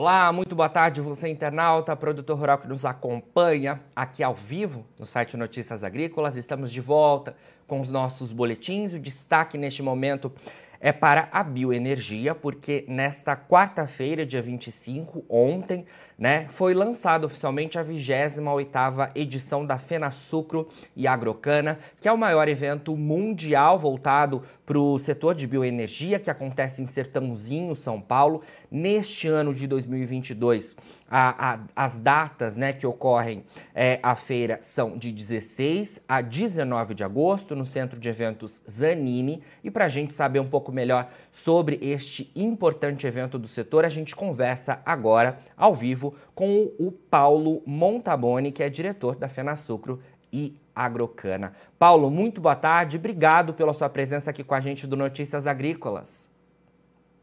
Olá, muito boa tarde, você internauta, produtor rural que nos acompanha aqui ao vivo no site Notícias Agrícolas. Estamos de volta com os nossos boletins. O destaque neste momento é para a bioenergia, porque nesta quarta-feira, dia 25, ontem, né, foi lançada oficialmente a 28ª edição da Fena Sucro e Agrocana, que é o maior evento mundial voltado para o setor de bioenergia, que acontece em Sertãozinho, São Paulo, neste ano de 2022 a, a, as datas né, que ocorrem é, a feira são de 16 a 19 de agosto no Centro de Eventos Zanini. E para a gente saber um pouco melhor sobre este importante evento do setor, a gente conversa agora ao vivo com o Paulo Montaboni, que é diretor da Fenasucro e Agrocana. Paulo, muito boa tarde, obrigado pela sua presença aqui com a gente do Notícias Agrícolas.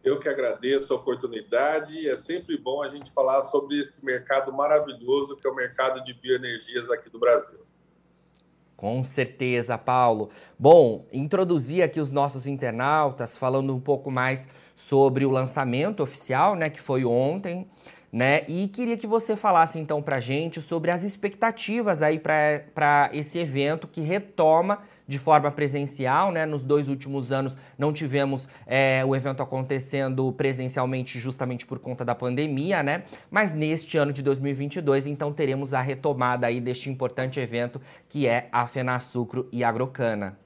Eu que agradeço a oportunidade. É sempre bom a gente falar sobre esse mercado maravilhoso que é o mercado de bioenergias aqui do Brasil. Com certeza, Paulo. Bom, introduzir aqui os nossos internautas falando um pouco mais sobre o lançamento oficial, né, que foi ontem, né? E queria que você falasse então para gente sobre as expectativas aí para esse evento que retoma de forma presencial, né? Nos dois últimos anos não tivemos é, o evento acontecendo presencialmente justamente por conta da pandemia, né? Mas neste ano de 2022, então teremos a retomada aí deste importante evento que é a Fenasucro e Agrocana.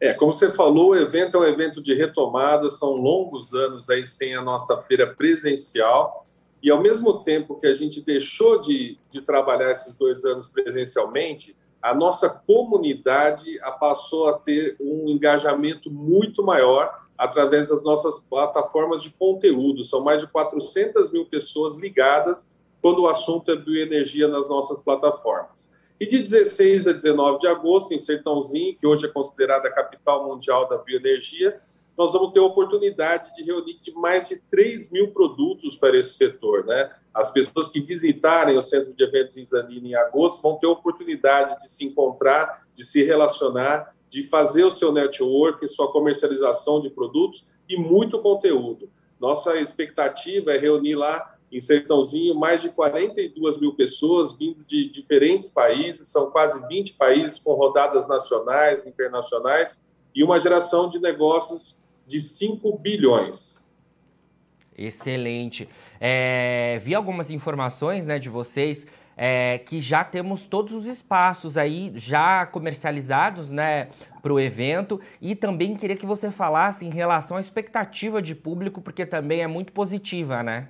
É, como você falou, o evento é um evento de retomada, são longos anos aí sem a nossa feira presencial. E ao mesmo tempo que a gente deixou de, de trabalhar esses dois anos presencialmente, a nossa comunidade passou a ter um engajamento muito maior através das nossas plataformas de conteúdo. São mais de 400 mil pessoas ligadas quando o assunto é bioenergia nas nossas plataformas. E de 16 a 19 de agosto, em Sertãozinho, que hoje é considerada a capital mundial da bioenergia, nós vamos ter a oportunidade de reunir de mais de 3 mil produtos para esse setor. Né? As pessoas que visitarem o Centro de Eventos em Zanini em agosto vão ter a oportunidade de se encontrar, de se relacionar, de fazer o seu network, sua comercialização de produtos e muito conteúdo. Nossa expectativa é reunir lá em Sertãozinho mais de 42 mil pessoas vindo de diferentes países, são quase 20 países com rodadas nacionais, internacionais, e uma geração de negócios de 5 bilhões. Excelente. É, vi algumas informações né, de vocês é, que já temos todos os espaços aí já comercializados né, para o evento e também queria que você falasse em relação à expectativa de público, porque também é muito positiva, né?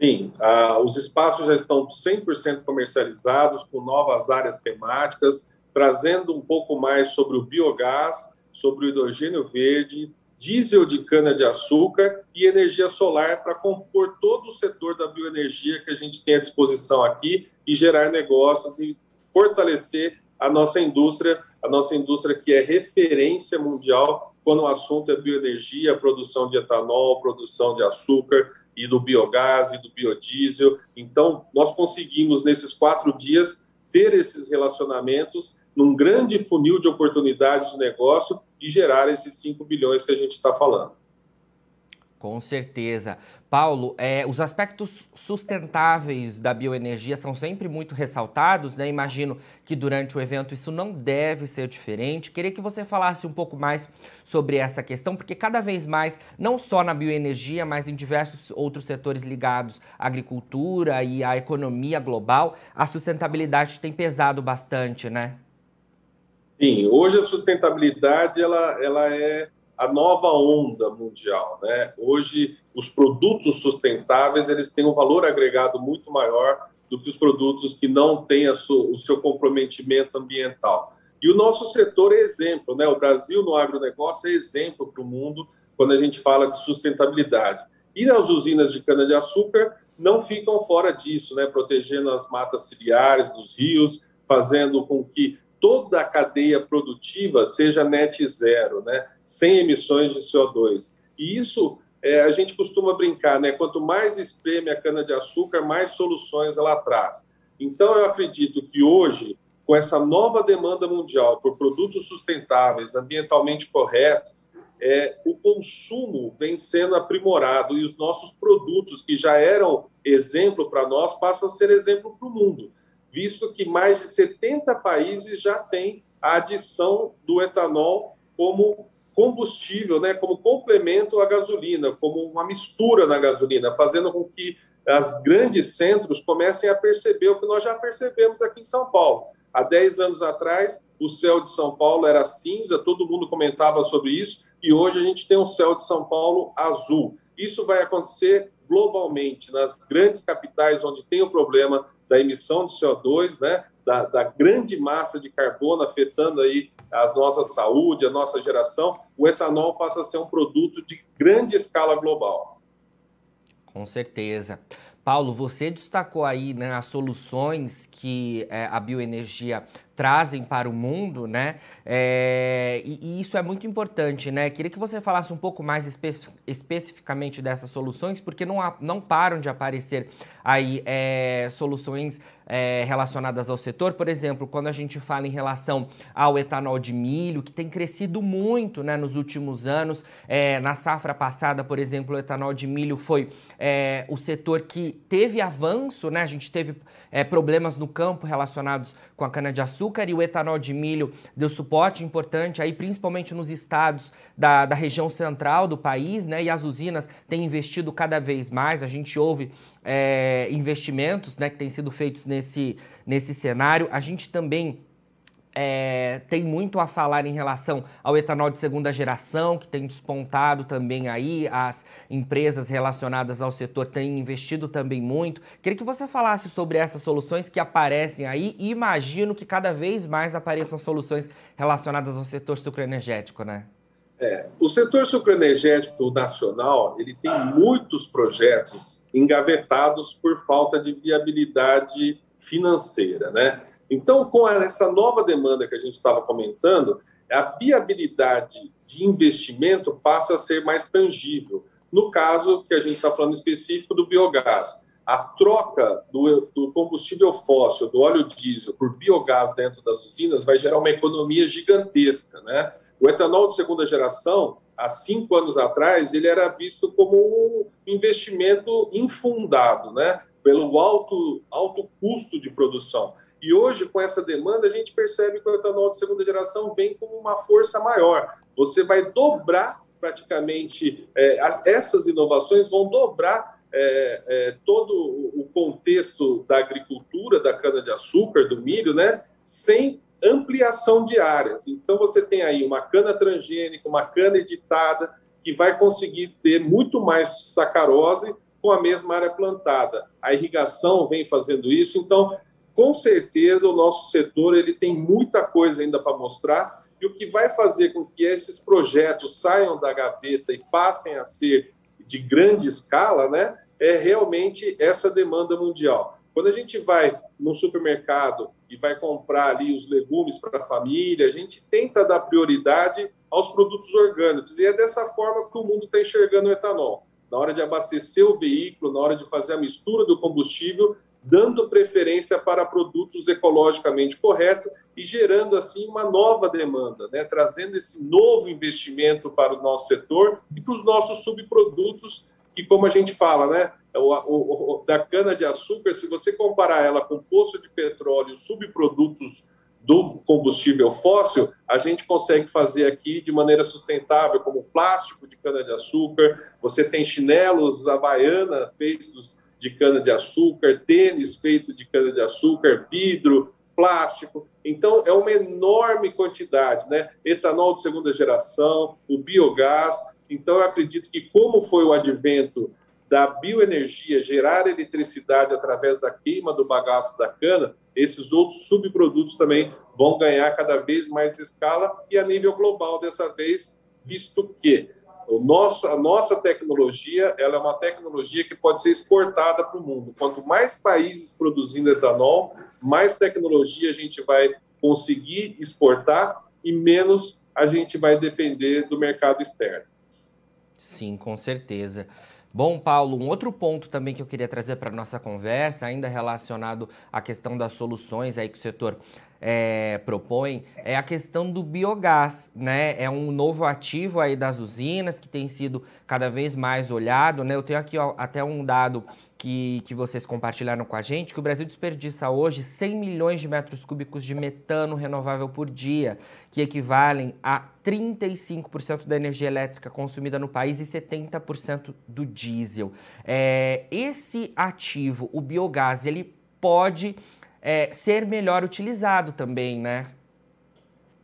Sim, ah, os espaços já estão 100% comercializados, com novas áreas temáticas, trazendo um pouco mais sobre o biogás, sobre o hidrogênio verde, diesel de cana-de-açúcar e energia solar para compor todo o setor da bioenergia que a gente tem à disposição aqui e gerar negócios e fortalecer a nossa indústria, a nossa indústria que é referência mundial quando o assunto é bioenergia, produção de etanol, produção de açúcar e do biogás e do biodiesel. Então, nós conseguimos, nesses quatro dias, ter esses relacionamentos num grande funil de oportunidades de negócio e gerar esses 5 bilhões que a gente está falando. Com certeza. Paulo, é, os aspectos sustentáveis da bioenergia são sempre muito ressaltados, né? Imagino que durante o evento isso não deve ser diferente. Queria que você falasse um pouco mais sobre essa questão, porque cada vez mais, não só na bioenergia, mas em diversos outros setores ligados à agricultura e à economia global, a sustentabilidade tem pesado bastante, né? Sim, hoje a sustentabilidade ela, ela é a nova onda mundial, né? Hoje os produtos sustentáveis eles têm um valor agregado muito maior do que os produtos que não têm o seu comprometimento ambiental. E o nosso setor é exemplo, né? O Brasil no agronegócio é exemplo para o mundo quando a gente fala de sustentabilidade. E as usinas de cana-de-açúcar não ficam fora disso, né? Protegendo as matas ciliares dos rios, fazendo com que toda a cadeia produtiva seja net zero, né? sem emissões de CO2. E isso é, a gente costuma brincar, né? Quanto mais espreme a cana-de-açúcar, mais soluções ela traz. Então, eu acredito que hoje, com essa nova demanda mundial por produtos sustentáveis, ambientalmente corretos, é, o consumo vem sendo aprimorado e os nossos produtos, que já eram exemplo para nós, passam a ser exemplo para o mundo, visto que mais de 70 países já têm a adição do etanol como combustível, né, como complemento à gasolina, como uma mistura na gasolina, fazendo com que os grandes centros comecem a perceber o que nós já percebemos aqui em São Paulo. Há 10 anos atrás, o céu de São Paulo era cinza, todo mundo comentava sobre isso, e hoje a gente tem um céu de São Paulo azul. Isso vai acontecer globalmente, nas grandes capitais onde tem o problema da emissão de CO2, né, da, da grande massa de carbono afetando aí a nossa saúde, a nossa geração, o etanol passa a ser um produto de grande escala global. Com certeza. Paulo, você destacou aí né, as soluções que é, a bioenergia trazem para o mundo, né? É, e, e, isso é muito importante, né? Queria que você falasse um pouco mais espe especificamente dessas soluções, porque não, há, não param de aparecer aí é, soluções é, relacionadas ao setor. Por exemplo, quando a gente fala em relação ao etanol de milho, que tem crescido muito né, nos últimos anos. É, na safra passada, por exemplo, o etanol de milho foi é, o setor que teve avanço, né? A gente teve é, problemas no campo relacionados com a cana-de-açúcar e o etanol de milho deu suporte importante aí, principalmente nos estados da, da região central do país, né? E as usinas têm investido cada vez mais. A gente ouve é, investimentos né, que têm sido feitos nesse, nesse cenário. A gente também é, tem muito a falar em relação ao etanol de segunda geração, que tem despontado também aí, as empresas relacionadas ao setor têm investido também muito. Queria que você falasse sobre essas soluções que aparecem aí e imagino que cada vez mais apareçam soluções relacionadas ao setor sucroenergético, né? É, o setor sucroenergético nacional ele tem muitos projetos engavetados por falta de viabilidade financeira, né? Então, com essa nova demanda que a gente estava comentando, a viabilidade de investimento passa a ser mais tangível. No caso que a gente está falando específico do biogás, a troca do, do, combustível fóssil, do óleo diesel, por biogás dentro das usinas vai gerar uma economia gigantesca. Né? O etanol de segunda geração, há cinco anos atrás, ele era visto como um investimento infundado, né? pelo alto, alto custo de produção. E hoje, com essa demanda, a gente percebe que o etanol de segunda geração vem com uma força maior. Você vai dobrar praticamente, é, essas inovações vão dobrar é, é, todo o contexto da agricultura, da cana-de-açúcar, do milho, né, sem ampliação de áreas. Então, você tem aí uma cana transgênica, uma cana editada, que vai conseguir ter muito mais sacarose com a mesma área plantada. A irrigação vem fazendo isso, então com certeza o nosso setor ele tem muita coisa ainda para mostrar e o que vai fazer com que esses projetos saiam da gaveta e passem a ser de grande escala, né, é realmente essa demanda mundial. Quando a gente vai no supermercado e vai comprar ali os legumes para a família, a gente tenta dar prioridade aos produtos orgânicos e é dessa forma que o mundo está enxergando o etanol. Na hora de abastecer o veículo, na hora de fazer a mistura do combustível, dando preferência para produtos ecologicamente corretos e gerando assim uma nova demanda, né? trazendo esse novo investimento para o nosso setor e para os nossos subprodutos, que como a gente fala, né? O, o, o, da cana de açúcar, se você comparar ela com poço de petróleo, subprodutos do combustível fóssil, a gente consegue fazer aqui de maneira sustentável, como plástico de cana de açúcar. Você tem chinelos havaiana feitos de cana-de-açúcar, tênis feito de cana-de-açúcar, vidro, plástico. Então, é uma enorme quantidade, né? Etanol de segunda geração, o biogás. Então, eu acredito que, como foi o advento da bioenergia, gerar eletricidade através da queima do bagaço da cana, esses outros subprodutos também vão ganhar cada vez mais escala e a nível global dessa vez, visto que o nosso, a nossa tecnologia ela é uma tecnologia que pode ser exportada para o mundo. Quanto mais países produzindo etanol, mais tecnologia a gente vai conseguir exportar e menos a gente vai depender do mercado externo. Sim, com certeza. Bom, Paulo, um outro ponto também que eu queria trazer para a nossa conversa, ainda relacionado à questão das soluções aí que o setor é, propõe é a questão do biogás, né? É um novo ativo aí das usinas que tem sido cada vez mais olhado, né? Eu tenho aqui ó, até um dado que, que vocês compartilharam com a gente, que o Brasil desperdiça hoje 100 milhões de metros cúbicos de metano renovável por dia, que equivalem a 35% da energia elétrica consumida no país e 70% do diesel. É, esse ativo, o biogás, ele pode é, ser melhor utilizado também, né?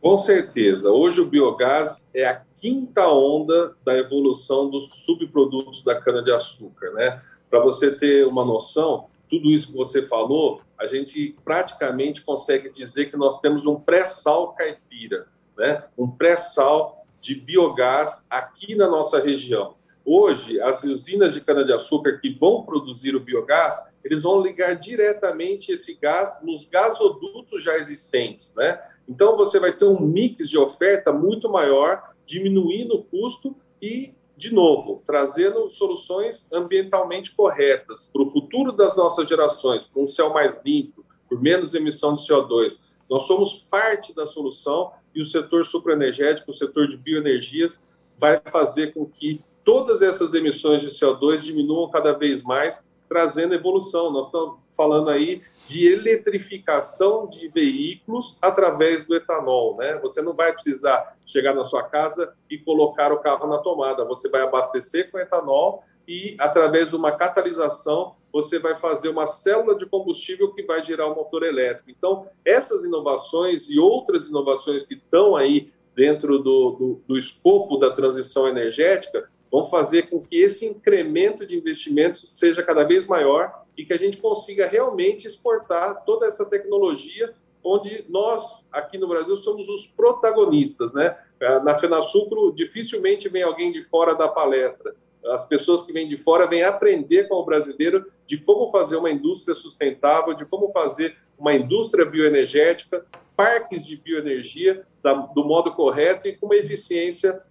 Com certeza. Hoje o biogás é a quinta onda da evolução dos subprodutos da cana-de-açúcar, né? Para você ter uma noção, tudo isso que você falou, a gente praticamente consegue dizer que nós temos um pré-sal caipira, né? Um pré-sal de biogás aqui na nossa região. Hoje, as usinas de cana-de-açúcar que vão produzir o biogás, eles vão ligar diretamente esse gás nos gasodutos já existentes, né? Então, você vai ter um mix de oferta muito maior, diminuindo o custo e, de novo, trazendo soluções ambientalmente corretas para o futuro das nossas gerações, com um céu mais limpo, por menos emissão de CO2. Nós somos parte da solução e o setor supraenergético, o setor de bioenergias, vai fazer com que todas essas emissões de CO2 diminuam cada vez mais, trazendo evolução. Nós estamos falando aí de eletrificação de veículos através do etanol, né? Você não vai precisar chegar na sua casa e colocar o carro na tomada, você vai abastecer com etanol e através de uma catalisação você vai fazer uma célula de combustível que vai gerar o um motor elétrico. Então, essas inovações e outras inovações que estão aí dentro do, do, do escopo da transição energética vão fazer com que esse incremento de investimentos seja cada vez maior e que a gente consiga realmente exportar toda essa tecnologia onde nós, aqui no Brasil, somos os protagonistas, né? Ah, na FenaSucro, dificilmente vem alguém de fora da palestra. As pessoas que vêm de fora vêm aprender com o brasileiro de como fazer uma indústria sustentável, de como fazer uma indústria bioenergética, parques de bioenergia do modo correto e com uma eficiência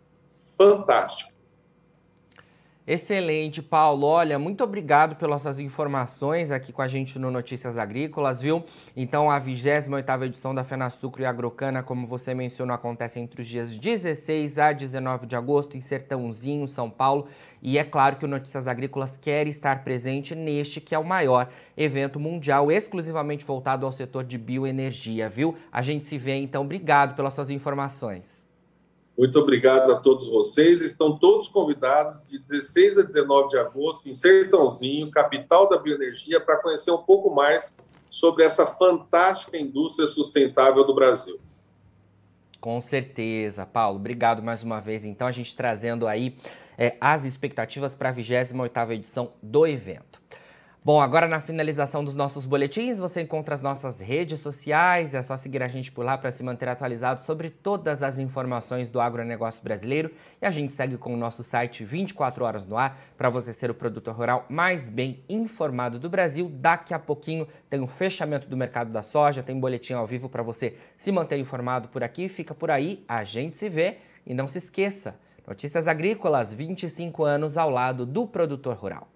fantástica. Excelente, Paulo. Olha, muito obrigado pelas suas informações aqui com a gente no Notícias Agrícolas, viu? Então, a 28ª edição da FenaSucro e Agrocana, como você mencionou, acontece entre os dias 16 a 19 de agosto em Sertãozinho, São Paulo. E é claro que o Notícias Agrícolas quer estar presente neste que é o maior evento mundial exclusivamente voltado ao setor de bioenergia, viu? A gente se vê, então. Obrigado pelas suas informações. Muito obrigado a todos vocês. Estão todos convidados de 16 a 19 de agosto em Sertãozinho, capital da bioenergia, para conhecer um pouco mais sobre essa fantástica indústria sustentável do Brasil. Com certeza, Paulo. Obrigado mais uma vez. Então, a gente trazendo aí é, as expectativas para a 28ª edição do evento. Bom, agora na finalização dos nossos boletins, você encontra as nossas redes sociais, é só seguir a gente por lá para se manter atualizado sobre todas as informações do agronegócio brasileiro. E a gente segue com o nosso site 24 horas no ar para você ser o produtor rural mais bem informado do Brasil. Daqui a pouquinho tem o fechamento do mercado da soja, tem boletim ao vivo para você se manter informado por aqui. Fica por aí, a gente se vê e não se esqueça. Notícias Agrícolas, 25 anos ao lado do produtor rural.